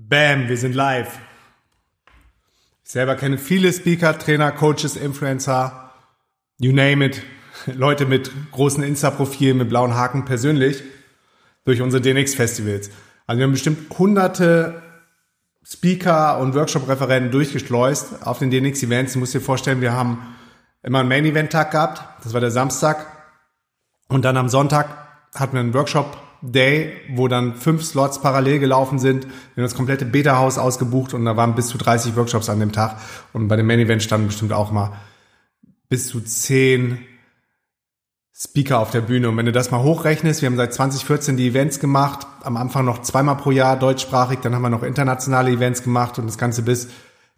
Bam, wir sind live. Ich selber kenne viele Speaker, Trainer, Coaches, Influencer, you name it. Leute mit großen Insta-Profilen, mit blauen Haken persönlich durch unsere DNX-Festivals. Also wir haben bestimmt hunderte Speaker und Workshop-Referenten durchgeschleust auf den DNX-Events. Du musst dir vorstellen, wir haben immer einen Main-Event-Tag gehabt. Das war der Samstag. Und dann am Sonntag hatten wir einen Workshop Day, wo dann fünf Slots parallel gelaufen sind. Wir haben das komplette Beta-Haus ausgebucht und da waren bis zu 30 Workshops an dem Tag. Und bei dem Main Event standen bestimmt auch mal bis zu zehn Speaker auf der Bühne. Und wenn du das mal hochrechnest, wir haben seit 2014 die Events gemacht, am Anfang noch zweimal pro Jahr deutschsprachig, dann haben wir noch internationale Events gemacht und das Ganze bis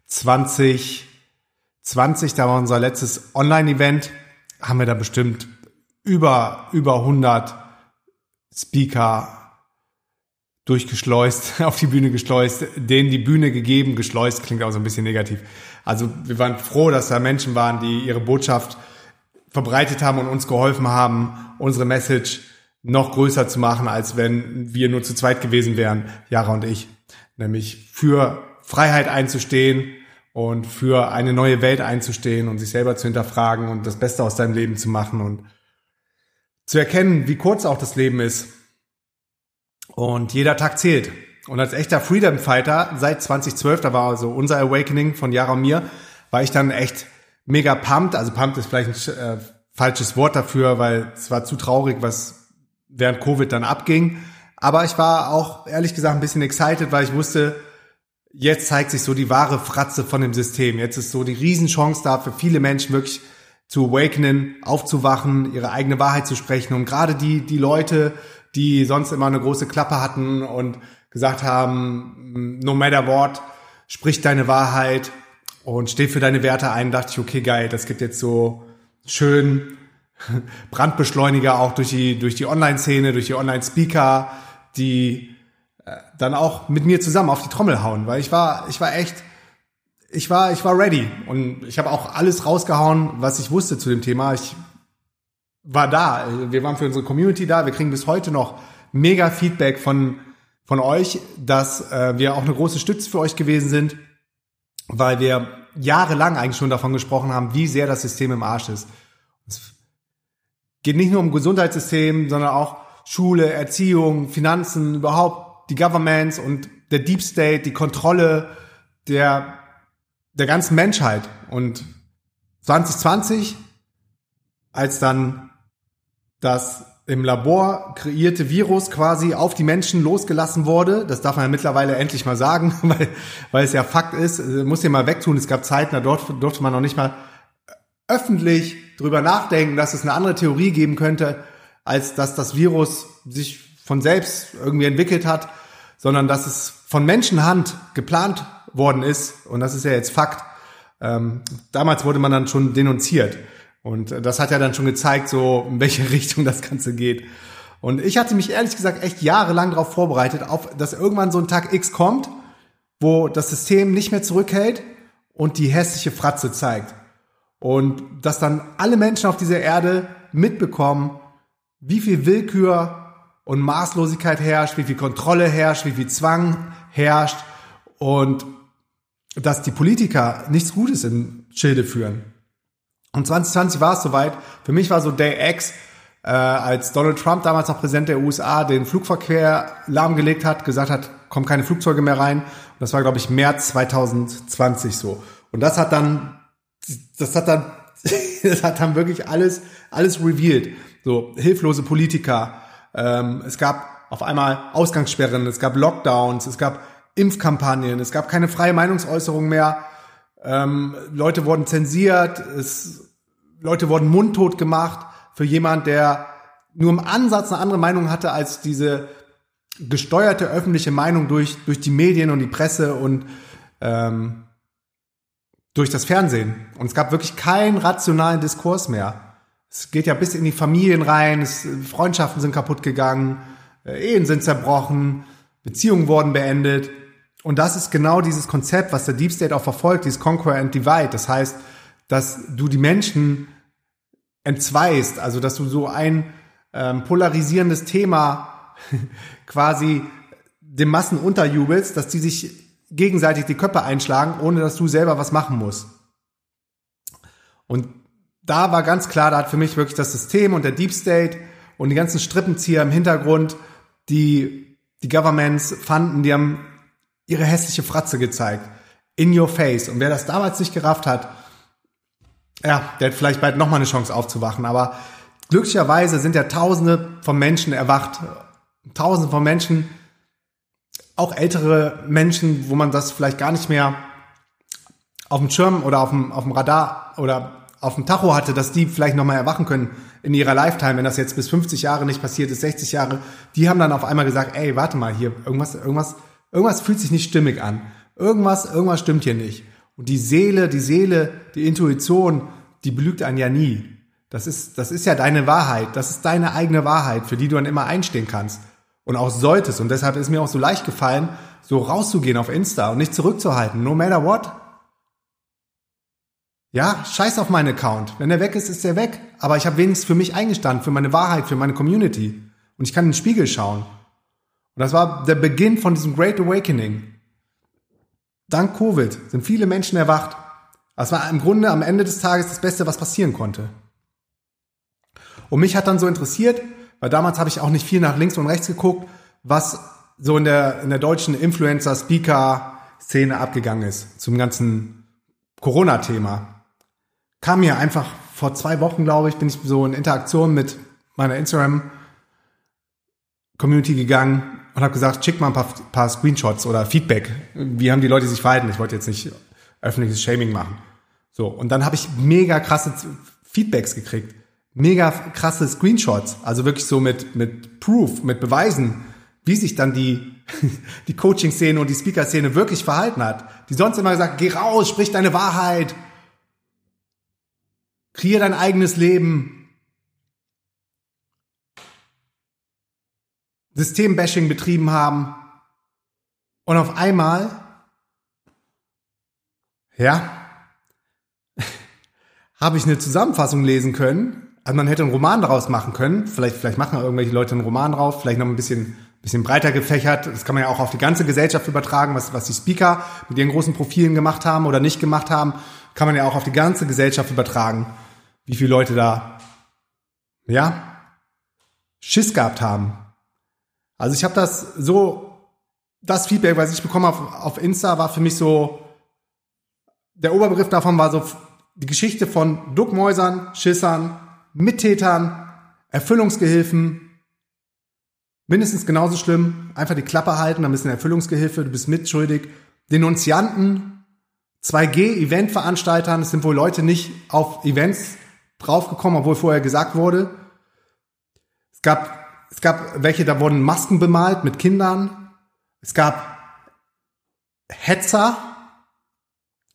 2020, da war unser letztes Online-Event, haben wir da bestimmt über, über 100 Speaker durchgeschleust, auf die Bühne geschleust, denen die Bühne gegeben, geschleust klingt auch so ein bisschen negativ. Also wir waren froh, dass da Menschen waren, die ihre Botschaft verbreitet haben und uns geholfen haben, unsere Message noch größer zu machen, als wenn wir nur zu zweit gewesen wären, Jara und ich. Nämlich für Freiheit einzustehen und für eine neue Welt einzustehen und sich selber zu hinterfragen und das Beste aus seinem Leben zu machen und zu erkennen, wie kurz auch das Leben ist. Und jeder Tag zählt. Und als echter Freedom Fighter seit 2012, da war also unser Awakening von Jara und mir, war ich dann echt mega pumped. Also pumped ist vielleicht ein äh, falsches Wort dafür, weil es war zu traurig, was während Covid dann abging. Aber ich war auch ehrlich gesagt ein bisschen excited, weil ich wusste, jetzt zeigt sich so die wahre Fratze von dem System. Jetzt ist so die Riesenchance da für viele Menschen wirklich zu awakenen, aufzuwachen, ihre eigene Wahrheit zu sprechen. Und gerade die, die Leute, die sonst immer eine große Klappe hatten und gesagt haben, no matter what, sprich deine Wahrheit und steh für deine Werte ein, dachte ich, okay, geil, das gibt jetzt so schön Brandbeschleuniger auch durch die, durch die Online-Szene, durch die Online-Speaker, die äh, dann auch mit mir zusammen auf die Trommel hauen, weil ich war, ich war echt, ich war, ich war ready und ich habe auch alles rausgehauen, was ich wusste zu dem Thema. Ich war da. Wir waren für unsere Community da. Wir kriegen bis heute noch mega Feedback von von euch, dass äh, wir auch eine große Stütze für euch gewesen sind, weil wir jahrelang eigentlich schon davon gesprochen haben, wie sehr das System im Arsch ist. Es geht nicht nur um Gesundheitssystem, sondern auch Schule, Erziehung, Finanzen, überhaupt die Governments und der Deep State, die Kontrolle der der ganzen Menschheit. Und 2020, als dann das im Labor kreierte Virus quasi auf die Menschen losgelassen wurde, das darf man ja mittlerweile endlich mal sagen, weil, weil es ja Fakt ist, äh, muss ja mal wegtun. Es gab Zeiten, da durfte, man noch nicht mal öffentlich drüber nachdenken, dass es eine andere Theorie geben könnte, als dass das Virus sich von selbst irgendwie entwickelt hat, sondern dass es von Menschenhand geplant worden ist, und das ist ja jetzt Fakt, ähm, damals wurde man dann schon denunziert. Und das hat ja dann schon gezeigt, so in welche Richtung das Ganze geht. Und ich hatte mich ehrlich gesagt echt jahrelang darauf vorbereitet, auf, dass irgendwann so ein Tag X kommt, wo das System nicht mehr zurückhält und die hässliche Fratze zeigt. Und dass dann alle Menschen auf dieser Erde mitbekommen, wie viel Willkür und Maßlosigkeit herrscht, wie viel Kontrolle herrscht, wie viel Zwang herrscht und dass die Politiker nichts Gutes im Schilde führen. Und 2020 war es soweit. Für mich war so Day X, äh, als Donald Trump damals noch Präsident der USA den Flugverkehr lahmgelegt hat, gesagt hat, kommen keine Flugzeuge mehr rein. Und das war, glaube ich, März 2020 so. Und das hat dann, das hat dann, das hat dann wirklich alles, alles revealed. So hilflose Politiker. Ähm, es gab auf einmal Ausgangssperren, es gab Lockdowns, es gab Impfkampagnen, es gab keine freie Meinungsäußerung mehr, ähm, Leute wurden zensiert, es, Leute wurden mundtot gemacht für jemand, der nur im Ansatz eine andere Meinung hatte als diese gesteuerte öffentliche Meinung durch, durch die Medien und die Presse und ähm, durch das Fernsehen. Und es gab wirklich keinen rationalen Diskurs mehr. Es geht ja bis in die Familien rein, es, Freundschaften sind kaputt gegangen, äh, Ehen sind zerbrochen, Beziehungen wurden beendet. Und das ist genau dieses Konzept, was der Deep State auch verfolgt, dieses Conquer and Divide. Das heißt, dass du die Menschen entzweist, also dass du so ein ähm, polarisierendes Thema quasi den Massen unterjubelst, dass die sich gegenseitig die Köpfe einschlagen, ohne dass du selber was machen musst. Und da war ganz klar, da hat für mich wirklich das System und der Deep State und die ganzen Strippenzieher im Hintergrund, die die Governments fanden, die haben ihre hässliche Fratze gezeigt. In your face. Und wer das damals nicht gerafft hat, ja, der hat vielleicht bald nochmal eine Chance aufzuwachen. Aber glücklicherweise sind ja Tausende von Menschen erwacht. Tausende von Menschen, auch ältere Menschen, wo man das vielleicht gar nicht mehr auf dem Schirm oder auf dem, auf dem Radar oder auf dem Tacho hatte, dass die vielleicht nochmal erwachen können in ihrer Lifetime, wenn das jetzt bis 50 Jahre nicht passiert ist, 60 Jahre, die haben dann auf einmal gesagt, ey, warte mal, hier, irgendwas, irgendwas, irgendwas fühlt sich nicht stimmig an. Irgendwas, irgendwas stimmt hier nicht. Und die Seele, die Seele, die Intuition, die belügt einen ja nie. Das ist, das ist ja deine Wahrheit. Das ist deine eigene Wahrheit, für die du dann immer einstehen kannst. Und auch solltest. Und deshalb ist mir auch so leicht gefallen, so rauszugehen auf Insta und nicht zurückzuhalten. No matter what. Ja, scheiß auf meinen Account. Wenn er weg ist, ist er weg. Aber ich habe wenigstens für mich eingestanden, für meine Wahrheit, für meine Community. Und ich kann in den Spiegel schauen. Und das war der Beginn von diesem Great Awakening. Dank Covid sind viele Menschen erwacht. Das war im Grunde am Ende des Tages das Beste, was passieren konnte. Und mich hat dann so interessiert, weil damals habe ich auch nicht viel nach links und rechts geguckt, was so in der, in der deutschen Influencer-Speaker-Szene abgegangen ist zum ganzen Corona-Thema kam mir einfach vor zwei Wochen, glaube ich, bin ich so in Interaktion mit meiner Instagram-Community gegangen und habe gesagt, schick mal ein paar, paar Screenshots oder Feedback. Wie haben die Leute sich verhalten? Ich wollte jetzt nicht öffentliches Shaming machen. So, und dann habe ich mega krasse Feedbacks gekriegt. Mega krasse Screenshots. Also wirklich so mit, mit Proof, mit Beweisen, wie sich dann die, die Coaching-Szene und die Speaker-Szene wirklich verhalten hat. Die sonst immer gesagt, geh raus, sprich deine Wahrheit, Kreier dein eigenes Leben. Systembashing betrieben haben. Und auf einmal, ja, habe ich eine Zusammenfassung lesen können. Also man hätte einen Roman daraus machen können. Vielleicht, vielleicht machen irgendwelche Leute einen Roman drauf, vielleicht noch ein bisschen, bisschen breiter gefächert. Das kann man ja auch auf die ganze Gesellschaft übertragen, was, was die Speaker mit ihren großen Profilen gemacht haben oder nicht gemacht haben, kann man ja auch auf die ganze Gesellschaft übertragen wie viele Leute da, ja, Schiss gehabt haben. Also ich habe das so, das Feedback, was ich bekommen habe auf Insta, war für mich so, der Oberbegriff davon war so die Geschichte von Duckmäusern, Schissern, Mittätern, Erfüllungsgehilfen, mindestens genauso schlimm, einfach die Klappe halten, dann bist du eine Erfüllungsgehilfe, du bist mitschuldig, Denunzianten, 2G-Eventveranstaltern, es sind wohl Leute nicht auf Events draufgekommen, obwohl vorher gesagt wurde. Es gab, es gab welche, da wurden Masken bemalt mit Kindern. Es gab Hetzer,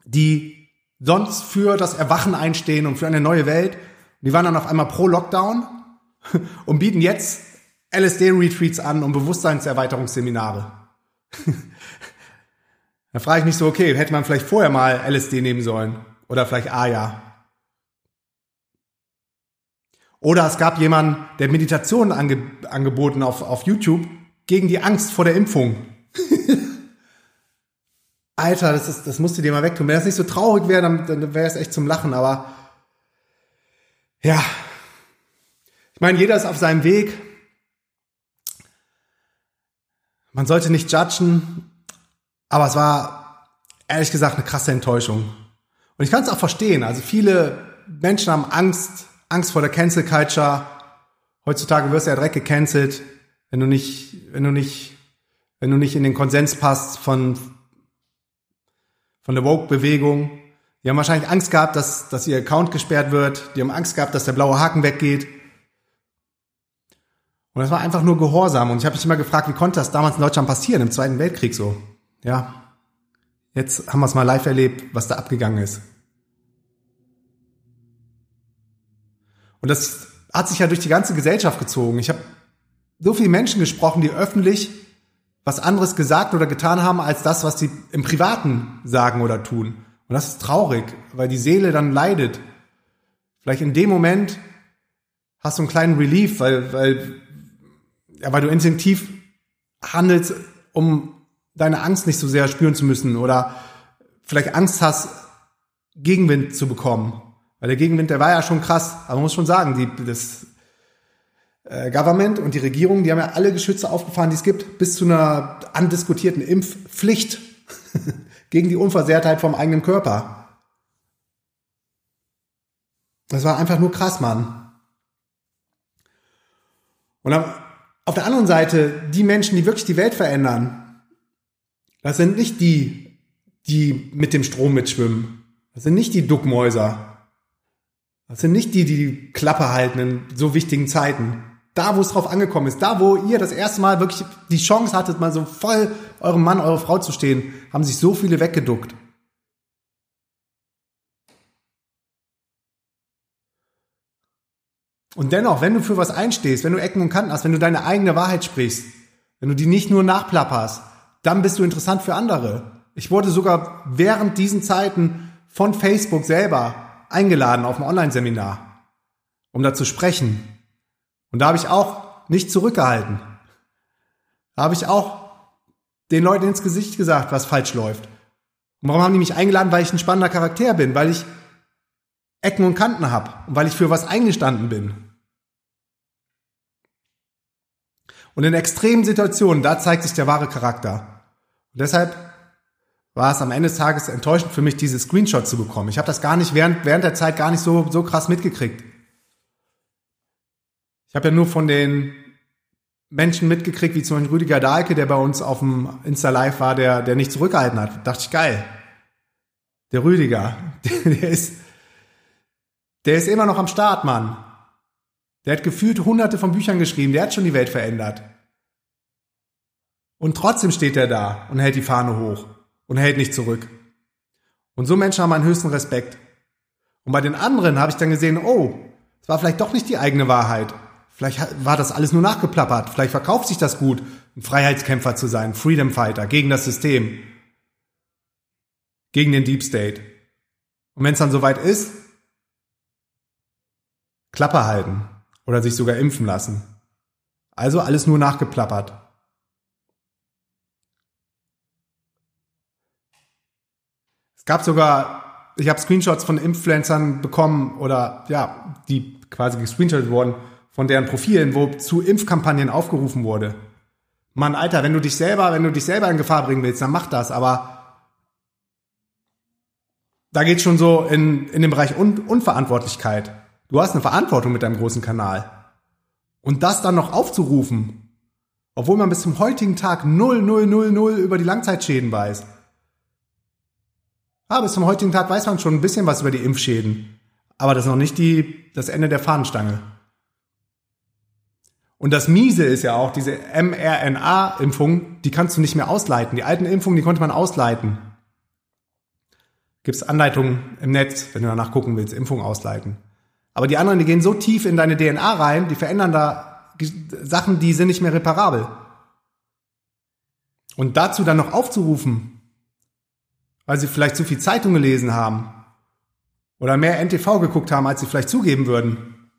die sonst für das Erwachen einstehen und für eine neue Welt. Die waren dann auf einmal pro Lockdown und bieten jetzt LSD-Retreats an und Bewusstseinserweiterungsseminare. da frage ich mich so, okay, hätte man vielleicht vorher mal LSD nehmen sollen oder vielleicht AJA. Oder es gab jemanden, der Meditation ange angeboten auf, auf YouTube gegen die Angst vor der Impfung. Alter, das, ist, das musst du dir mal wegtun. Wenn das nicht so traurig wäre, dann, dann wäre es echt zum Lachen. Aber ja, ich meine, jeder ist auf seinem Weg. Man sollte nicht judgen, aber es war ehrlich gesagt eine krasse Enttäuschung. Und ich kann es auch verstehen. Also viele Menschen haben Angst Angst vor der Cancel Culture. Heutzutage wirst du ja direkt gecancelt, wenn du nicht, wenn du nicht, wenn du nicht in den Konsens passt von, von der Woke-Bewegung. Die haben wahrscheinlich Angst gehabt, dass, dass ihr Account gesperrt wird. Die haben Angst gehabt, dass der blaue Haken weggeht. Und das war einfach nur Gehorsam. Und ich habe mich immer gefragt, wie konnte das damals in Deutschland passieren, im Zweiten Weltkrieg so? Ja. Jetzt haben wir es mal live erlebt, was da abgegangen ist. Und das hat sich ja durch die ganze Gesellschaft gezogen. Ich habe so viele Menschen gesprochen, die öffentlich was anderes gesagt oder getan haben, als das, was sie im Privaten sagen oder tun. Und das ist traurig, weil die Seele dann leidet. Vielleicht in dem Moment hast du einen kleinen Relief, weil, weil, ja, weil du instinktiv handelst um deine Angst nicht so sehr spüren zu müssen oder vielleicht Angst hast, Gegenwind zu bekommen. Weil der Gegenwind, der war ja schon krass. Aber man muss schon sagen, die, das äh, Government und die Regierung, die haben ja alle Geschütze aufgefahren, die es gibt, bis zu einer andiskutierten Impfpflicht gegen die Unversehrtheit vom eigenen Körper. Das war einfach nur krass, Mann. Und auf der anderen Seite, die Menschen, die wirklich die Welt verändern, das sind nicht die, die mit dem Strom mitschwimmen. Das sind nicht die Duckmäuser. Das sind nicht die, die die Klappe halten in so wichtigen Zeiten. Da, wo es drauf angekommen ist, da, wo ihr das erste Mal wirklich die Chance hattet, mal so voll eurem Mann, eurer Frau zu stehen, haben sich so viele weggeduckt. Und dennoch, wenn du für was einstehst, wenn du Ecken und Kanten hast, wenn du deine eigene Wahrheit sprichst, wenn du die nicht nur nachplapperst, dann bist du interessant für andere. Ich wurde sogar während diesen Zeiten von Facebook selber eingeladen auf ein Online-Seminar, um da zu sprechen. Und da habe ich auch nicht zurückgehalten. Da habe ich auch den Leuten ins Gesicht gesagt, was falsch läuft. Und warum haben die mich eingeladen? Weil ich ein spannender Charakter bin, weil ich Ecken und Kanten habe und weil ich für was eingestanden bin. Und in extremen Situationen, da zeigt sich der wahre Charakter. Und deshalb war es am Ende des Tages enttäuschend für mich, diese Screenshot zu bekommen. Ich habe das gar nicht während, während der Zeit gar nicht so, so krass mitgekriegt. Ich habe ja nur von den Menschen mitgekriegt, wie zum Beispiel Rüdiger Dahlke, der bei uns auf dem Insta-Live war, der, der nicht zurückgehalten hat. Da dachte ich, geil. Der Rüdiger, der, der ist, der ist immer noch am Start, Mann. Der hat gefühlt hunderte von Büchern geschrieben, der hat schon die Welt verändert. Und trotzdem steht er da und hält die Fahne hoch und hält nicht zurück. Und so Menschen haben meinen höchsten Respekt. Und bei den anderen habe ich dann gesehen, oh, es war vielleicht doch nicht die eigene Wahrheit. Vielleicht war das alles nur nachgeplappert. Vielleicht verkauft sich das gut, ein Freiheitskämpfer zu sein, Freedom Fighter, gegen das System, gegen den Deep State. Und wenn es dann soweit ist, Klappe halten oder sich sogar impfen lassen. Also alles nur nachgeplappert. Gab sogar, ich habe Screenshots von Influencern bekommen oder ja, die quasi gescreenshottet wurden von deren Profilen, wo zu Impfkampagnen aufgerufen wurde. Mann, Alter, wenn du dich selber, wenn du dich selber in Gefahr bringen willst, dann mach das, aber da geht's schon so in, in den Bereich Un Unverantwortlichkeit. Du hast eine Verantwortung mit deinem großen Kanal. Und das dann noch aufzurufen, obwohl man bis zum heutigen Tag 0000 über die Langzeitschäden weiß. Ah, bis zum heutigen Tag weiß man schon ein bisschen was über die Impfschäden. Aber das ist noch nicht die, das Ende der Fahnenstange. Und das Miese ist ja auch, diese mRNA-Impfung, die kannst du nicht mehr ausleiten. Die alten Impfungen, die konnte man ausleiten. Gibt es Anleitungen im Netz, wenn du danach gucken willst, Impfung ausleiten. Aber die anderen, die gehen so tief in deine DNA rein, die verändern da Sachen, die sind nicht mehr reparabel. Und dazu dann noch aufzurufen, weil sie vielleicht zu viel Zeitung gelesen haben oder mehr NTV geguckt haben, als sie vielleicht zugeben würden.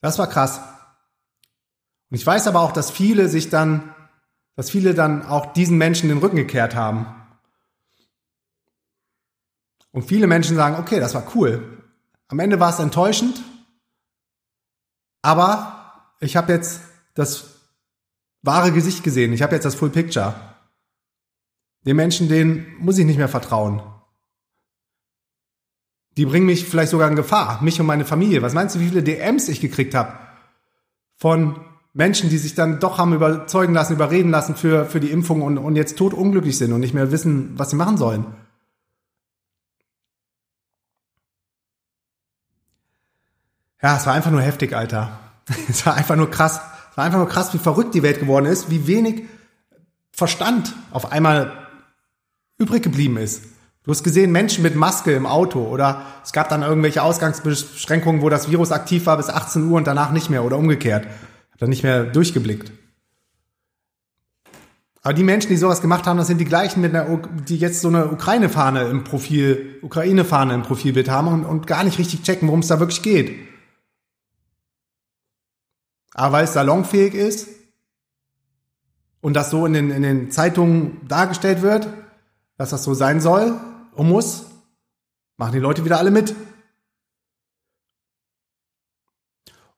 Das war krass. Und ich weiß aber auch, dass viele sich dann, dass viele dann auch diesen Menschen den Rücken gekehrt haben und viele Menschen sagen, okay, das war cool. Am Ende war es enttäuschend, aber ich habe jetzt das wahre Gesicht gesehen. Ich habe jetzt das Full Picture. Den Menschen, denen muss ich nicht mehr vertrauen. Die bringen mich vielleicht sogar in Gefahr, mich und meine Familie. Was meinst du, wie viele DMs ich gekriegt habe von Menschen, die sich dann doch haben überzeugen lassen, überreden lassen für, für die Impfung und, und jetzt tot unglücklich sind und nicht mehr wissen, was sie machen sollen? Ja, es war einfach nur heftig, Alter. Es war einfach nur krass. War einfach nur krass, wie verrückt die Welt geworden ist, wie wenig Verstand auf einmal übrig geblieben ist. Du hast gesehen, Menschen mit Maske im Auto oder es gab dann irgendwelche Ausgangsbeschränkungen, wo das Virus aktiv war bis 18 Uhr und danach nicht mehr oder umgekehrt. Hab dann nicht mehr durchgeblickt. Aber die Menschen, die sowas gemacht haben, das sind die gleichen, mit einer, die jetzt so eine Ukraine-Fahne im Profil, Ukraine-Fahne im Profilbild haben und, und gar nicht richtig checken, worum es da wirklich geht. Aber weil es salonfähig ist und das so in den, in den Zeitungen dargestellt wird, dass das so sein soll und muss, machen die Leute wieder alle mit.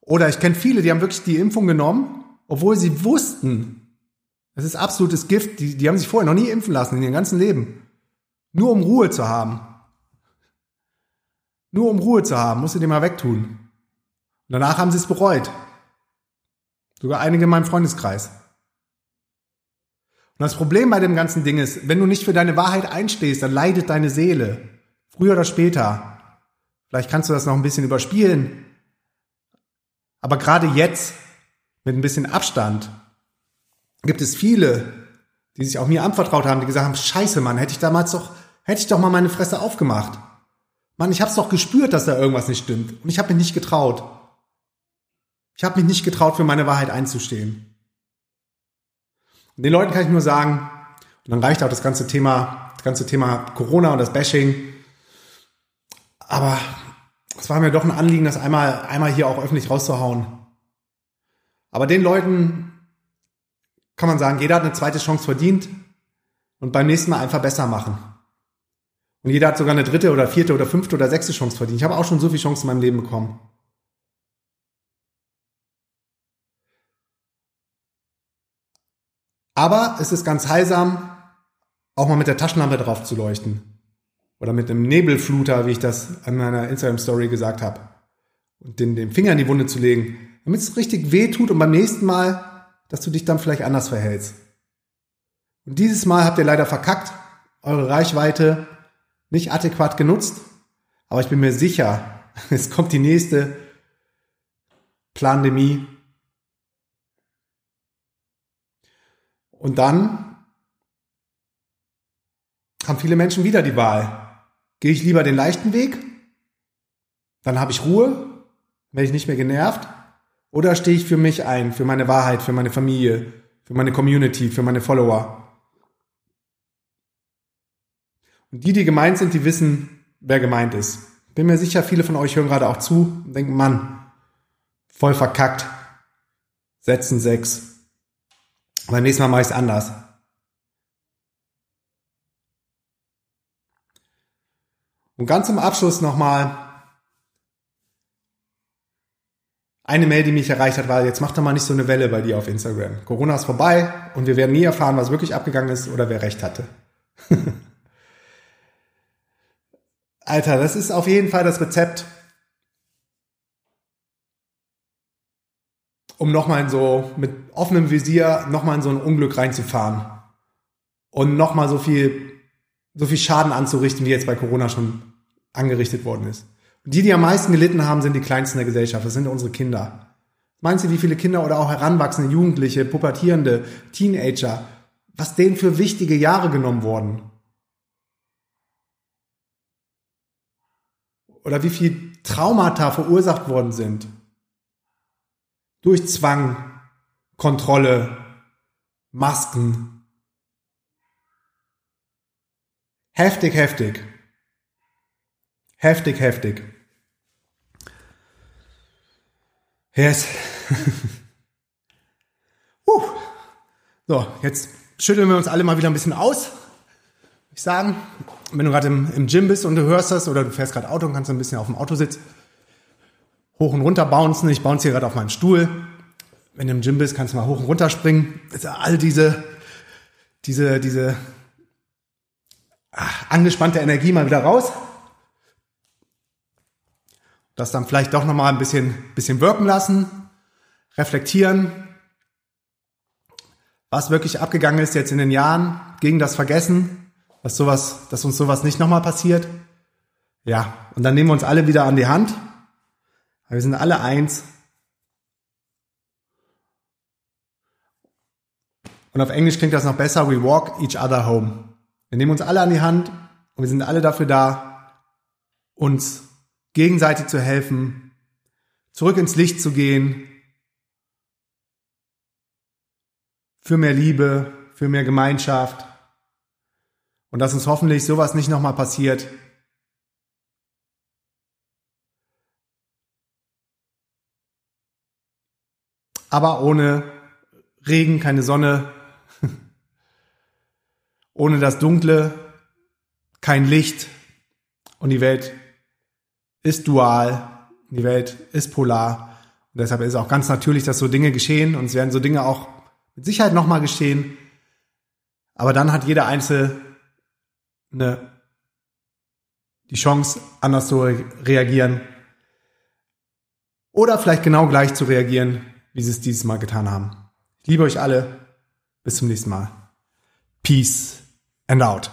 Oder ich kenne viele, die haben wirklich die Impfung genommen, obwohl sie wussten, es ist absolutes Gift. Die, die haben sich vorher noch nie impfen lassen in ihrem ganzen Leben. Nur um Ruhe zu haben. Nur um Ruhe zu haben, musst du den mal wegtun. Und danach haben sie es bereut. Sogar einige in meinem Freundeskreis. Und das Problem bei dem ganzen Ding ist, wenn du nicht für deine Wahrheit einstehst, dann leidet deine Seele. Früher oder später. Vielleicht kannst du das noch ein bisschen überspielen. Aber gerade jetzt, mit ein bisschen Abstand, gibt es viele, die sich auch mir anvertraut haben, die gesagt haben, scheiße, Mann, hätte ich damals doch, hätte ich doch mal meine Fresse aufgemacht. Mann, ich hab's doch gespürt, dass da irgendwas nicht stimmt. Und ich habe mich nicht getraut. Ich habe mich nicht getraut, für meine Wahrheit einzustehen. Und den Leuten kann ich nur sagen, und dann reicht auch das ganze Thema, das ganze Thema Corona und das Bashing. Aber es war mir doch ein Anliegen, das einmal, einmal hier auch öffentlich rauszuhauen. Aber den Leuten kann man sagen, jeder hat eine zweite Chance verdient und beim nächsten Mal einfach besser machen. Und jeder hat sogar eine dritte oder vierte oder fünfte oder sechste Chance verdient. Ich habe auch schon so viele Chancen in meinem Leben bekommen. Aber es ist ganz heilsam, auch mal mit der Taschenlampe drauf zu leuchten. Oder mit einem Nebelfluter, wie ich das an meiner Instagram-Story gesagt habe. Und den, den Finger in die Wunde zu legen, damit es richtig weh tut und beim nächsten Mal, dass du dich dann vielleicht anders verhältst. Und dieses Mal habt ihr leider verkackt, eure Reichweite nicht adäquat genutzt, aber ich bin mir sicher, es kommt die nächste Pandemie. Und dann haben viele Menschen wieder die Wahl. Gehe ich lieber den leichten Weg? Dann habe ich Ruhe, werde ich nicht mehr genervt. Oder stehe ich für mich ein, für meine Wahrheit, für meine Familie, für meine Community, für meine Follower? Und die, die gemeint sind, die wissen, wer gemeint ist. Bin mir sicher, viele von euch hören gerade auch zu und denken, Mann, voll verkackt. Setzen sechs. Beim nächsten Mal mache ich es anders. Und ganz zum Abschluss nochmal eine Mail, die mich erreicht hat, war, jetzt mach doch mal nicht so eine Welle bei dir auf Instagram. Corona ist vorbei und wir werden nie erfahren, was wirklich abgegangen ist oder wer recht hatte. Alter, das ist auf jeden Fall das Rezept, um nochmal in so, mit offenem Visier, nochmal in so ein Unglück reinzufahren. Und nochmal so viel, so viel Schaden anzurichten, wie jetzt bei Corona schon angerichtet worden ist. Und die, die am meisten gelitten haben, sind die Kleinsten der Gesellschaft. Das sind unsere Kinder. Meinst du, wie viele Kinder oder auch heranwachsende Jugendliche, Pubertierende, Teenager, was denen für wichtige Jahre genommen wurden? oder wie viel Traumata verursacht worden sind. Durch Zwang, Kontrolle, Masken. Heftig, heftig. Heftig, heftig. Yes. uh. So, jetzt schütteln wir uns alle mal wieder ein bisschen aus. Ich sagen, wenn du gerade im, im Gym bist und du hörst das oder du fährst gerade Auto und kannst ein bisschen auf dem Autositz hoch und runter bouncen. Ich bounce hier gerade auf meinem Stuhl. Wenn du im Gym bist, kannst du mal hoch und runter springen. all diese, diese, diese ach, angespannte Energie mal wieder raus. Das dann vielleicht doch nochmal ein bisschen, bisschen wirken lassen, reflektieren, was wirklich abgegangen ist jetzt in den Jahren gegen das Vergessen, dass sowas, dass uns sowas nicht nochmal passiert. Ja, und dann nehmen wir uns alle wieder an die Hand. Wir sind alle eins. Und auf Englisch klingt das noch besser. We walk each other home. Wir nehmen uns alle an die Hand und wir sind alle dafür da, uns gegenseitig zu helfen, zurück ins Licht zu gehen, für mehr Liebe, für mehr Gemeinschaft, und dass uns hoffentlich sowas nicht nochmal passiert. Aber ohne Regen, keine Sonne, ohne das Dunkle, kein Licht. Und die Welt ist dual, die Welt ist polar. Und deshalb ist es auch ganz natürlich, dass so Dinge geschehen. Und es werden so Dinge auch mit Sicherheit nochmal geschehen, aber dann hat jeder Einzelne die Chance, anders zu reagieren. Oder vielleicht genau gleich zu reagieren, wie sie es dieses Mal getan haben. Ich liebe euch alle. Bis zum nächsten Mal. Peace and out.